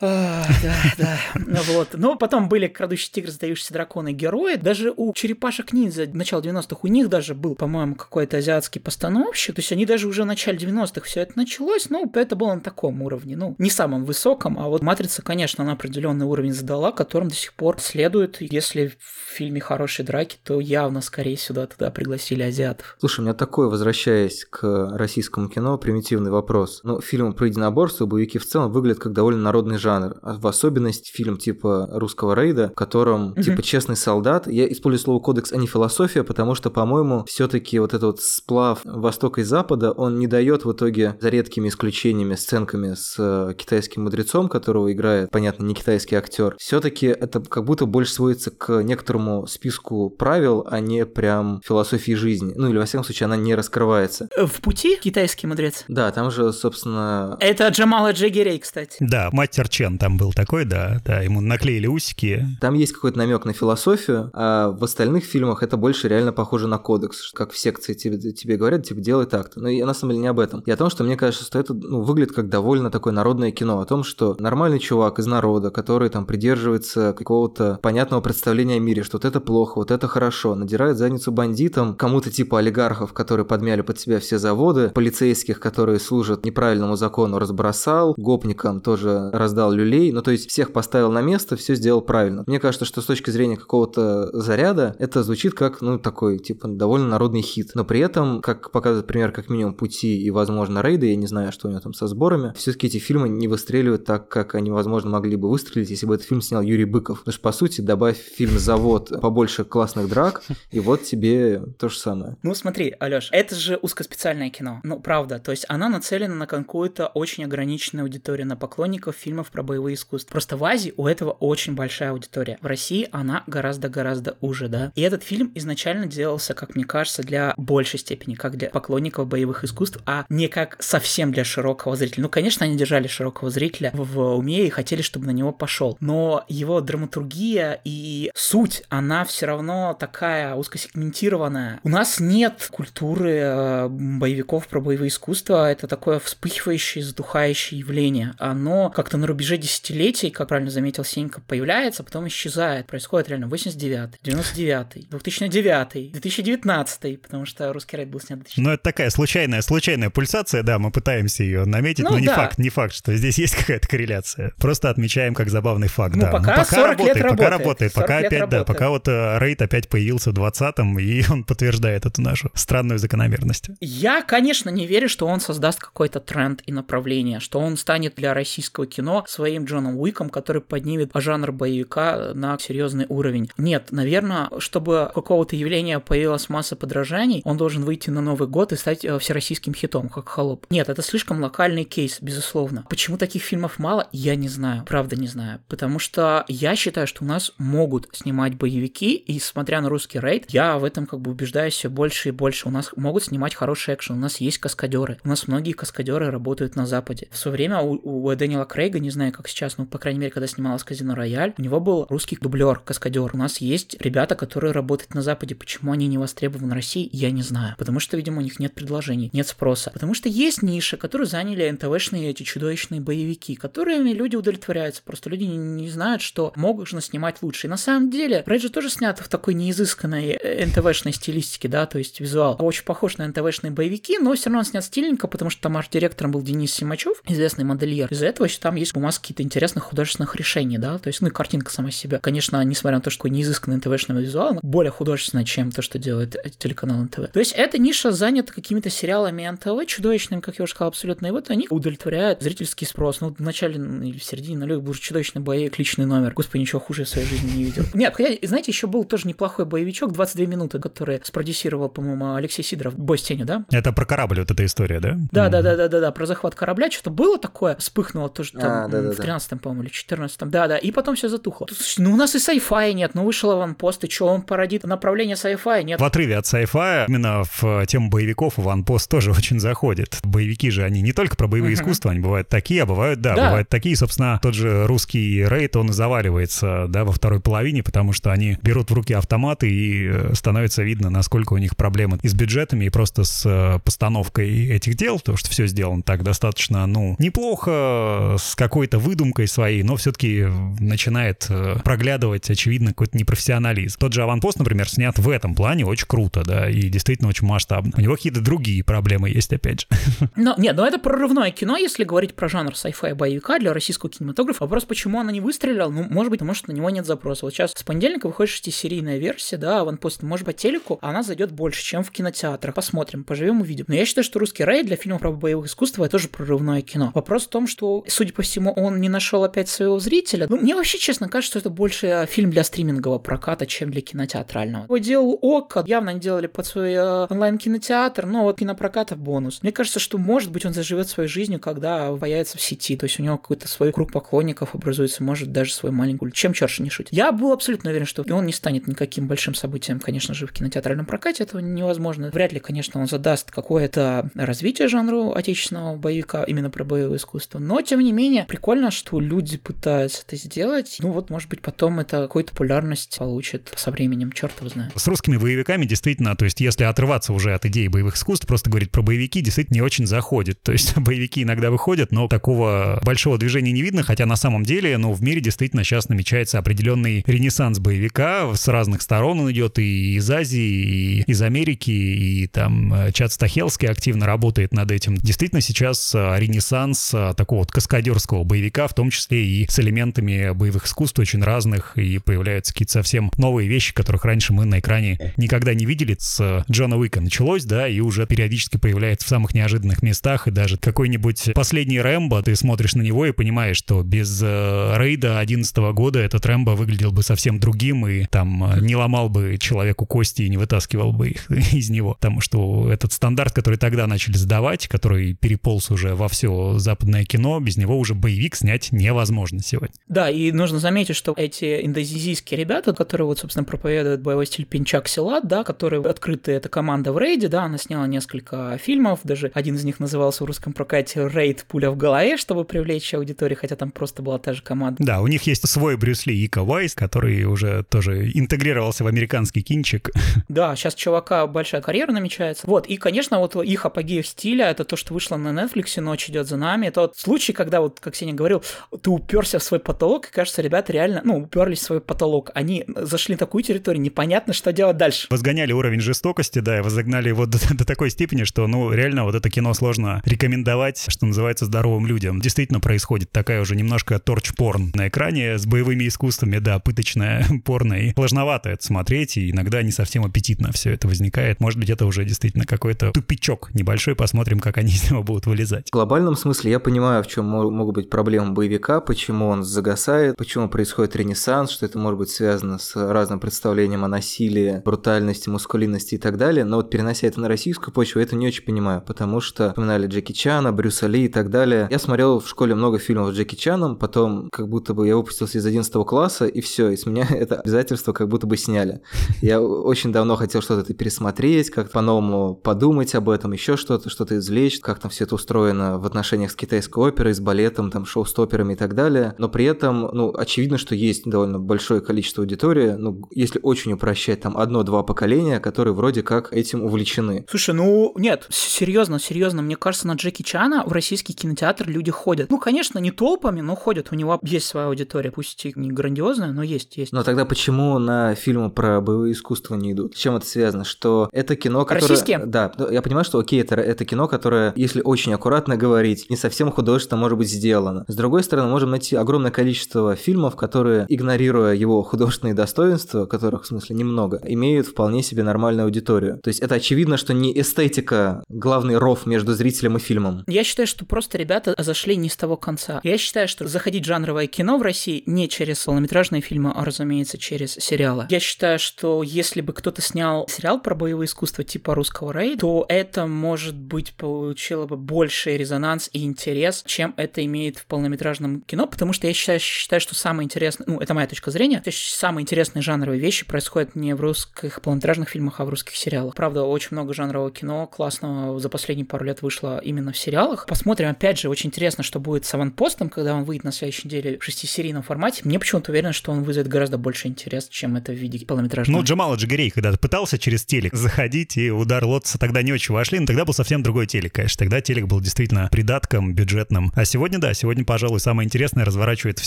А, да, да. Ну вот. Но потом были крадущий тигр, сдающийся драконы герои. Даже у черепашек ниндзя начала 90-х у них даже был, по-моему, какой-то азиатский постановщик. То есть они даже уже в начале 90-х все это началось, но это было на таком уровне. Ну, не самом высоком, а вот Матрица, конечно, на определенный уровень задала, которым до сих пор следует. Если в фильме хорошие драки, то явно скорее сюда туда пригласили азиатов. Слушай, у меня такой, возвращаясь к российскому кино, примитивный вопрос. Ну, фильмы про единоборство, боевики в целом выглядят как довольно народный жанр. А в особенности фильм типа «Русского рейда», в котором mm-hmm. типа «Честный солдат». Я использую слово «кодекс», а не «философия», потому что, по-моему, все таки вот этот вот сплав Востока и Запада, он не дает в итоге, за редкими исключениями, сценками с э, китайским мудрецом, которого играет, понятно, не китайский актер, все таки это как будто больше сводится к некоторому списку правил, а не прям философии жизни. Ну или, во всяком случае, она не раскрывается. В пути китайский мудрец? Да, там же, собственно... Это Джамала Джегерей, кстати. Да, мастер Чен там был такой, да, да, ему наклеили усики. Там есть какой-то намек на философию, а в остальных фильмах это больше реально похоже на кодекс, как в секции тебе, тебе говорят, типа, делай так-то. Но я на самом деле не об этом. И о том, что мне кажется, что это ну, выглядит как довольно такое народное кино, о том, что нормальный чувак из народа, который там придерживается какого-то понятного представления о мире, что вот это плохо, вот это хорошо, надирает задницу бандитам, кому-то типа олигархов, которые подмяли под себя все заводы, полицейских, которые служат неправильному закону, разбросал, гопникам тоже раздал люлей, ну то есть всех поставил на место, все сделал правильно. Мне кажется, что с точки зрения какого-то заряда это звучит как, ну, такой, типа, довольно народный хит. Но при этом, как показывает пример, как минимум, пути и, возможно, рейды, я не знаю, что у него там со сборами, все-таки эти фильмы не выстреливают так, как они, возможно, могли бы выстрелить, если бы этот фильм снял Юрий Быков. Потому что, по сути, добавь фильм «Завод» побольше классных драк, и вот тебе то же самое. Ну, смотри, Алёш, это же узкоспециальное кино. Ну, правда. То есть она нацелена на какую-то очень ограниченную аудиторию, на поклонников фильмов про боевые искусства. Просто в Азии у этого очень большая аудитория. В России она гораздо-гораздо уже, да. И этот фильм изначально делался, как мне кажется, для большей степени, как для поклонников боевых искусств, а не как совсем для широкого зрителя. Ну, конечно, они держали широкого зрителя в уме и хотели, чтобы на него пошел. Но его драматургия и суть, она все равно такая узкосегментированная. У нас нет культуры э, боевиков про боевые искусства. Это такое вспыхивающее, затухающее явление. Оно как-то на рубеже десятилетий, как правильно заметил Сенька, появляется, потом исчезает. Происходит реально 89 99 2009 2019 потому что русский рейд был снят в 2000. Ну, это такая случайная, случайная пульсация, да, мы пытаемся ее наметить, Ну но не да. факт, не факт, что здесь есть какая-то корреляция. Просто отмечаем как забавный факт, Ну, да. пока Но 40 лет работает, пока работает. работает, 40 пока опять, да, пока вот э, рейд опять появился в 20-м, и он подтверждает эту нашу странную закономерность. Я, конечно, не верю, что он создаст какой-то тренд и направление, что он станет для российского кино своим Джоном Уиком, который поднимет жанр боевика на серьезный уровень. Нет, наверное, чтобы какого-то явления появилась масса подражаний, он должен выйти на Новый год и стать э, всероссийским хитом, как «Холоп». Нет, это слишком локальный кейс, безусловно. Почему таких фильмов мало, я не знаю, правда не знаю. Потому что я считаю, что у нас могут снимать боевики, и смотря на русский рейд, я в этом как бы убеждаюсь все больше и больше. У нас могут снимать хороший экшен, у нас есть каскадеры. У нас многие каскадеры работают на Западе. В свое время у, у Дэниела Крейга, не знаю, как сейчас, но, по крайней мере, когда снималась Казино Рояль, у него был русский дублер, каскадер. У нас есть ребята, которые работают на Западе. Почему они не востребованы в России, я не знаю. Потому что, видимо, у них нет предложений, нет спроса. Потому что есть ниша, которую заняли НТВшные эти чудовищные боевики, которыми люди удовлетворяются. Просто люди не, не знают, что можно снимать лучше. И на самом деле, Рейд же тоже снят в такой неизысканной э, НТВшной стилистике, да, то есть визуал очень похож на НТВшные боевики, но все равно он снят стильненько, потому что там арт-директором был Денис Симачев, известный модельер. Из-за этого там есть у нас какие-то интересных художественных решений, да, то есть, ну и картинка сама себя. Конечно, несмотря на то, что такой неизысканный НТВшный визуал, она более художественная, чем то, что делает телеканал НТВ. То есть эта ниша занята какими-то сериалами НТВ, чудовищными, как я уже сказал, абсолютно, и вот они удовлетворяют зрительский спрос. Ну, в начале или в середине нулевых был чудовищный боевик, личный номер. Господи, ничего хуже в своей жизни не видел. Нет, хотя, знаете, еще был тоже неплохой боевичок, 22 минуты, который спродюсировал, по-моему, Алексей Сидоров, «Бой с тенью», да? Это про корабль вот эта история, да? Да, да, да, да, да, да, про захват корабля. Что-то было такое, вспыхнуло тоже там А, да, да, в да. 13 по-моему, или 14 да, да, и потом все затухло. Слушай, ну у нас и sci-fi нет, ну вышел аванпост, и что, он породит направление sci-fi, нет? В отрыве от sci-fi именно в тему боевиков Ванпост тоже очень заходит. Боевики же, они не только про боевые Мгм. искусства, они бывают такие, а бывают, да, Да. бывают такие. Собственно, тот же русский рейд, он и заваривается, да, во второй половине, потому что они берут в руки автоматы и э, становится видно, насколько у них проблемы и с бюджетами, и просто с э, постановкой этих дел, потому что все сделано так достаточно, ну, неплохо, с какой-то выдумкой своей, но все-таки начинает э, проглядывать, очевидно, какой-то непрофессионализм. Тот же «Аванпост», например, снят в этом плане очень круто, да, и действительно очень масштабно. У него какие-то другие проблемы есть, опять же. Но, нет, но это прорывное кино, если говорить про жанр sci-fi боевика для российского кинематографа. Вопрос, почему оно не выстрелило, ну, может быть, потому что на него нет запроса. Вот сейчас с понедельника выходит шестисерийная версия, да, аванпост, может быть, телеку, она зайдет больше, чем в кинотеатрах. Посмотрим, поживем, увидим. Но я считаю, что русский рейд для фильма про боевых искусств это тоже прорывное кино. Вопрос в том, что, судя по всему, он не нашел опять своего зрителя. Ну, мне вообще, честно, кажется, что это больше э, фильм для стримингового проката, чем для кинотеатрального. Его делал ОК, явно они делали под свой э, онлайн-кинотеатр, но вот кинопроката бонус. Мне кажется, что, может быть, он заживет своей жизнью, когда появится в сети, то есть у него какой-то свой круг поклонников образуется, может, даже свой маленький. Чем черт не шутит. Я был абсолютно уверен, что он не станет никаким большим событием, конечно же, в кинотеатральном прокате, этого невозможно. Вряд ли, конечно, он задаст какое-то развитие жанру отечественного боевика, именно про боевое искусство. Но, тем не менее, прикольно, что люди пытаются это сделать. Ну вот, может быть, потом это какую-то популярность получит со временем, черт его знает. С русскими боевиками действительно, то есть если отрываться уже от идеи боевых искусств, просто говорить про боевики действительно не очень заходит. То есть боевики иногда выходят, но такого большого движения не видно, хотя на самом деле, ну, в мире действительно сейчас намечается определенный ренессанс боевика. С разных сторон он идет и из Азии, и из Америки, и там э, Чад Стахелский активно работает над этим. Действительно сейчас э, ренессанс э, такого вот каскадерского боевика, в том числе и с элементами боевых искусств очень разных, и появляются какие-то совсем новые вещи, которых раньше мы на экране никогда не видели. С Джона Уика началось, да, и уже периодически появляется в самых неожиданных местах, и даже какой-нибудь последний Рэмбо, ты смотришь на него и понимаешь, что без рейда 11 года этот Рэмбо выглядел бы совсем другим, и там э, не ломал бы человеку кости и не вытаскивал бы их из него. Потому что этот стандарт, который тогда начали сдавать, который переполз уже во все западное кино, без него уже боевик снять невозможно сегодня. Да, и нужно заметить, что эти индонезийские ребята, которые вот, собственно, проповедуют боевой стиль Пинчак Силат, да, которые открыты, эта команда в рейде, да, она сняла несколько фильмов, даже один из них назывался в русском прокате «Рейд. Пуля в голове», чтобы привлечь аудиторию, хотя там просто была та же команда. Да, у них есть свой Брюс Ли Ика Вайс, который уже тоже интегрировался в американский кинчик. Да, сейчас чувака большая карьера намечается. Вот, и, конечно, вот их апогеев стиля, это то, что вышло на Netflix, «Ночь идет за нами», это тот случай, когда, вот, как Сеня говорил, ты уперся в свой потолок, и, кажется, ребята реально, ну, уперлись в свой потолок. Они зашли на такую территорию, непонятно, что делать дальше. Возгоняли уровень жестокости, да, и возогнали его до, до такой степени, что, ну, реально вот это кино сложно рекомендовать, что называется, здоровым людям. Действительно происходит такая уже немножко торч-порн на экране с боевыми искусствами, да, пыточная порно, и сложновато это смотреть, и иногда не совсем аппетитно все это возникает. Может быть, это уже действительно какой-то тупичок небольшой, посмотрим, как они из него будут вылезать. В глобальном смысле я понимаю, в чем могут быть проблемы боевика, почему он загасает, почему происходит ренессанс, что это может быть связано с разным представлением о насилии, брутальности, мускулинности и так далее, но вот перенося это на российскую почву, я это не очень понимаю, потому что вспоминали Джеки Чана, Брюса Ли и так далее. Я смотрел в школе много фильмов с Джеки Чаном, потом как будто бы я выпустился из 11 класса, и все, и с меня это обязательство как будто бы сняли. Я очень давно хотел что-то пересмотреть, как по-новому подумать об этом, еще что-то, что-то извлечь, как там все это устроено в отношениях с китайской оперой, с балетом, там шоу с операми и так далее. Но при этом, ну, очевидно, что есть довольно большое количество аудитории, ну, если очень упрощать, там одно-два поколения, которые вроде как этим увлечены. Слушай, ну, нет, серьезно, серьезно, мне кажется, на Джеки Чана в российский кинотеатр люди ходят. Ну, конечно, не толпами, но ходят, у него есть своя аудитория, пусть и не грандиозная, но есть, есть. Но тогда почему на фильмы про боевые искусства не идут? С чем это связано? Что это кино, которое... Российские? Да, я понимаю, что окей, это, это кино, которое, если очень аккуратно говорить, не совсем художественно может быть сделано. С другой стороны, можем найти огромное количество фильмов, которые, игнорируя его художественные достоинства, которых, в смысле, немного, имеют вполне себе нормальную аудиторию. То есть это очевидно, что не эстетика главный ров между зрителем и фильмом. Я считаю, что просто ребята зашли не с того конца. Я считаю, что заходить в жанровое кино в России не через полнометражные фильмы, а, разумеется, через сериалы. Я считаю, что если бы кто-то снял сериал про боевое искусство типа русского рейда, то это, может быть, получило бы больший резонанс и интерес, чем это имеет в полнометражном кино, потому что я считаю, считаю что самое интересное, ну, это моя точка зрения, самые интересные жанровые вещи происходят не в русских полнометражных фильмах, а в русских сериалах. Правда, очень много жанрового кино классного за последние пару лет вышло именно в сериалах. Посмотрим, опять же, очень интересно, что будет с аванпостом, когда он выйдет на следующей неделе в шестисерийном формате. Мне почему-то уверен, что он вызовет гораздо больше интерес, чем это в виде полнометражного. Ну, Джамала Джигарей когда-то пытался через телек заходить, и удар лотоса тогда не очень вошли, но тогда был совсем другой телек, конечно. Тогда телек был действительно придатком бюджетным. А сегодня, да, сегодня, пожалуй, самое интересное разворачивает в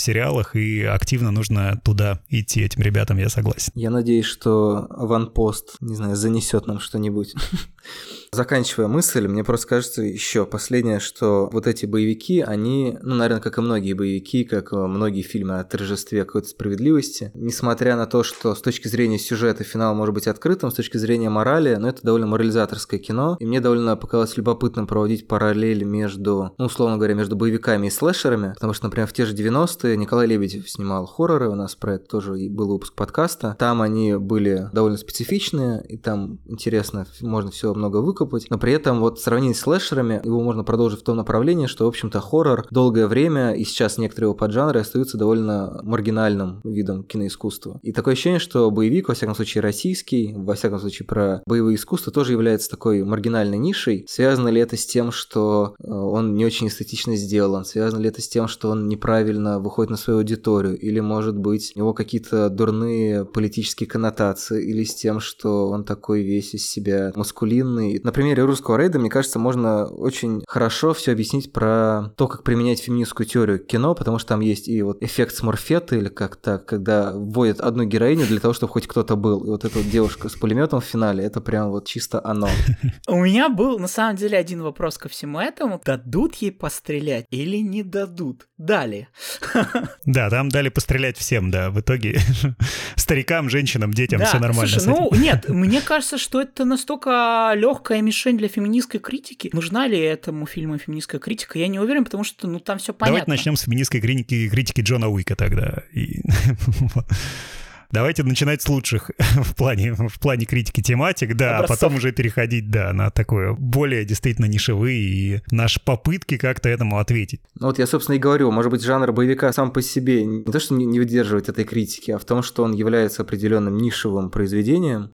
сериалах, и активно нужно туда идти этим ребятам, я согласен. Я надеюсь, что аванпост, не знаю, занесет нам что-нибудь. Заканчивая мысль, мне просто кажется еще последнее, что вот эти боевики, они, ну, наверное, как и многие боевики, как многие фильмы о торжестве какой-то справедливости, несмотря на то, что с точки зрения сюжета финал может быть открытым, с точки зрения морали, но это довольно морализаторское кино, и мне довольно показалось любопытным проводить параллель между, ну, условно говоря, между боевиками и слэшерами, потому что, например, в те же 90-е Николай Лебедев снимал хорроры, у нас про это тоже был выпуск подкаста, там они были довольно специфичные, и там интересно, можно все много выкопать, но при этом вот в сравнении с слэшерами его можно продолжить в том направлении, что, в общем-то, хоррор долгое время, и сейчас некоторые его поджанры остаются довольно маргинальным видом киноискусства. И такое ощущение, что боевик, во всяком случае российский, во всяком случае про боевые искусства, тоже является такой маргинальной нишей. Связано ли это с тем, что э, он не очень эстетично сделан? Связано ли это с тем, что он неправильно выходит на свою аудиторию? Или, может быть, у него какие-то дурные политические коннотации? Или с тем, что он такой весь из себя маскулинный? На примере русского рейда, мне кажется, можно очень хорошо все объяснить про то, как применять феминистскую теорию кино, потому что там есть и вот эффект сморфета, или как так, когда вводят одну героиню для того, чтобы хоть кто-то был. И вот эта вот девушка с пулеметом в финале, это прям вот чисто оно. У меня был на самом деле один вопрос ко всему этому. Дадут ей пострелять или не дадут? Дали. Да, там дали пострелять всем, да. В итоге старикам, женщинам, детям все нормально. Слушай, ну нет, мне кажется, что это настолько легкая мишень для феминистской критики. Нужна ли этому фильму феминистская критика? Я не уверен, потому что ну там все понятно. Давайте начнем с феминистской критики, критики Джона Уика тогда. И... Давайте начинать с лучших в плане, в плане критики тематик, да, Образцов. а потом уже переходить, да, на такое более действительно нишевые и наши попытки как-то этому ответить. Ну вот я, собственно, и говорю, может быть, жанр боевика сам по себе не то, что не выдерживает этой критики, а в том, что он является определенным нишевым произведением,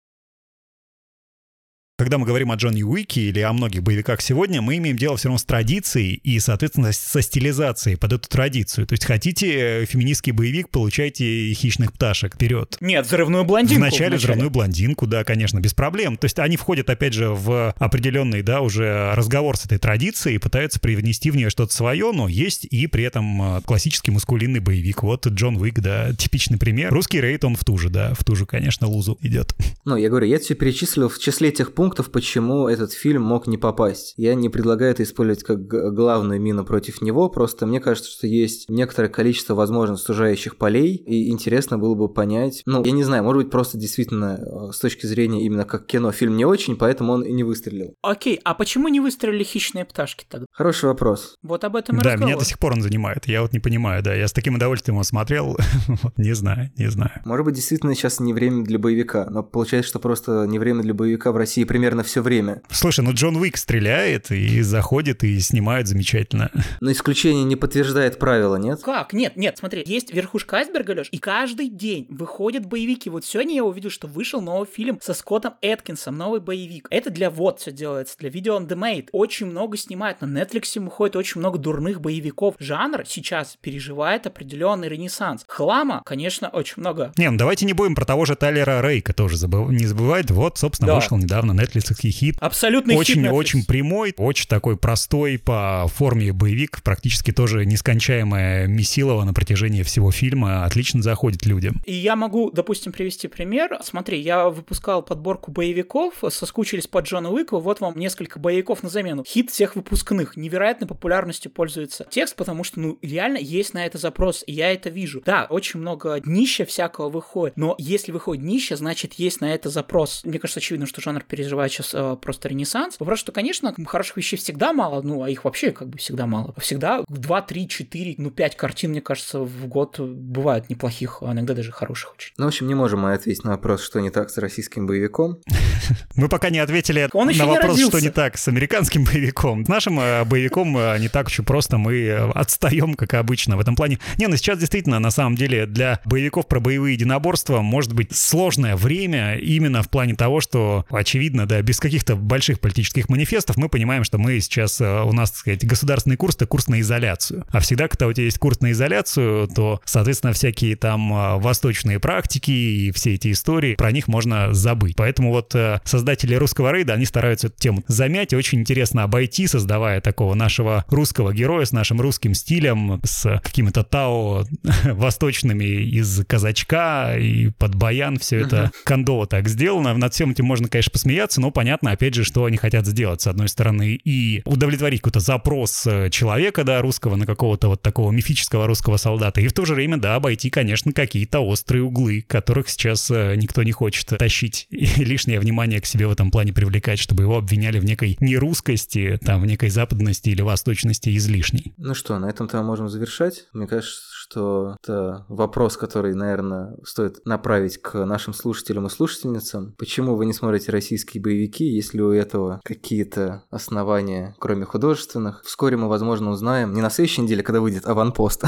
когда мы говорим о Джонни Уике или о многих боевиках сегодня, мы имеем дело все равно с традицией и, соответственно, со стилизацией под эту традицию. То есть хотите феминистский боевик, получайте хищных пташек вперед. Нет, взрывную блондинку. Вначале, вначале взрывную блондинку, да, конечно, без проблем. То есть они входят, опять же, в определенный, да, уже разговор с этой традицией и пытаются привнести в нее что-то свое, но есть и при этом э, классический маскулинный боевик. Вот Джон Уик, да, типичный пример. Русский рейд, он в ту же, да, в ту же, конечно, лузу идет. Ну, я говорю, я все перечислил в числе тех пунктов, пунктов, почему этот фильм мог не попасть. Я не предлагаю это использовать как главную мину против него, просто мне кажется, что есть некоторое количество возможно сужающих полей, и интересно было бы понять, ну, я не знаю, может быть, просто действительно э, с точки зрения именно как кино фильм не очень, поэтому он и не выстрелил. Окей, а почему не выстрелили «Хищные пташки» тогда? Хороший вопрос. Вот об этом и Да, разговор. меня до сих пор он занимает. Я вот не понимаю, да. Я с таким удовольствием его смотрел. не знаю, не знаю. Может быть, действительно сейчас не время для боевика, но получается, что просто не время для боевика в России примерно все время. Слушай, ну Джон Уик стреляет и заходит и снимает замечательно. Но исключение не подтверждает правила, нет? Как? Нет, нет, смотри, есть верхушка айсберга, Леш, и каждый день выходят боевики. Вот сегодня я увидел, что вышел новый фильм со Скоттом Эткинсом, новый боевик. Это для вот все делается, для видео on demand. Очень много снимают, на Netflix выходит очень много дурных боевиков. Жанр сейчас переживает определенный ренессанс. Хлама, конечно, очень много. Не, ну давайте не будем про того же Тайлера Рейка тоже забыв... не забывать. Вот, собственно, Да. вышел недавно Netflix хит. Абсолютный хит Очень, Netflix. очень прямой, очень такой простой по форме боевик, практически тоже нескончаемая Месилова на протяжении всего фильма, отлично заходит людям. И я могу, допустим, привести пример. Смотри, я выпускал подборку боевиков, соскучились по Джону Уику, вот вам несколько боевиков на замену. Хит всех выпускных. Невероятной популярностью пользуется текст, потому что, ну, реально есть на это запрос, и я это вижу. Да, очень много днища всякого выходит, но если выходит днище, значит, есть на это запрос. Мне кажется, очевидно, что жанр переживает сейчас э, просто ренессанс. Вопрос, что, конечно, хороших вещей всегда мало, ну, а их вообще как бы всегда мало. Всегда 2, 3, 4, ну, 5 картин, мне кажется, в год бывают неплохих, а иногда даже хороших очень. Ну, в общем, не можем мы ответить на вопрос, что не так с российским боевиком. Мы пока не ответили Он еще на вопрос, что не так с американским боевиком. С нашим э, боевиком э, не так очень просто, мы э, отстаем, как обычно, в этом плане. Не, ну сейчас действительно, на самом деле, для боевиков про боевые единоборства может быть сложное время именно в плане того, что, очевидно, да, без каких-то больших политических манифестов мы понимаем, что мы сейчас, э, у нас, так сказать, государственный курс — это курс на изоляцию. А всегда, когда у тебя есть курс на изоляцию, то, соответственно, всякие там э, восточные практики и все эти истории, про них можно забыть. Поэтому вот э, создатели русского рейда, они стараются эту тему замять и очень интересно обойти, создавая такого нашего русского героя с нашим русским стилем, с какими-то тао восточными из казачка и под баян. Все это кондово так сделано. Над всем этим можно, конечно, посмеяться, но понятно, опять же, что они хотят сделать. С одной стороны, и удовлетворить какой-то запрос э, человека, да, русского на какого-то вот такого мифического русского солдата, и в то же время, да, обойти, конечно, какие-то острые углы, которых сейчас э, никто не хочет тащить и лишнее внимание к себе в этом плане привлекать, чтобы его обвиняли в некой нерусскости, там, в некой западности или восточности излишней. Ну что, на этом-то можем завершать. Мне кажется, что это вопрос, который, наверное, стоит направить к нашим слушателям и слушательницам. Почему вы не смотрите российские боевики, если у этого какие-то основания, кроме художественных? Вскоре мы, возможно, узнаем, не на следующей неделе, когда выйдет аванпост,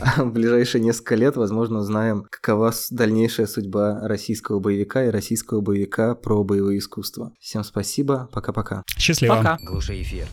а в ближайшие несколько лет, возможно, узнаем, какова дальнейшая судьба российского боевика и российского боевика про боевые искусства. Всем спасибо, пока-пока. Счастливо. Пока. Глуши эфир.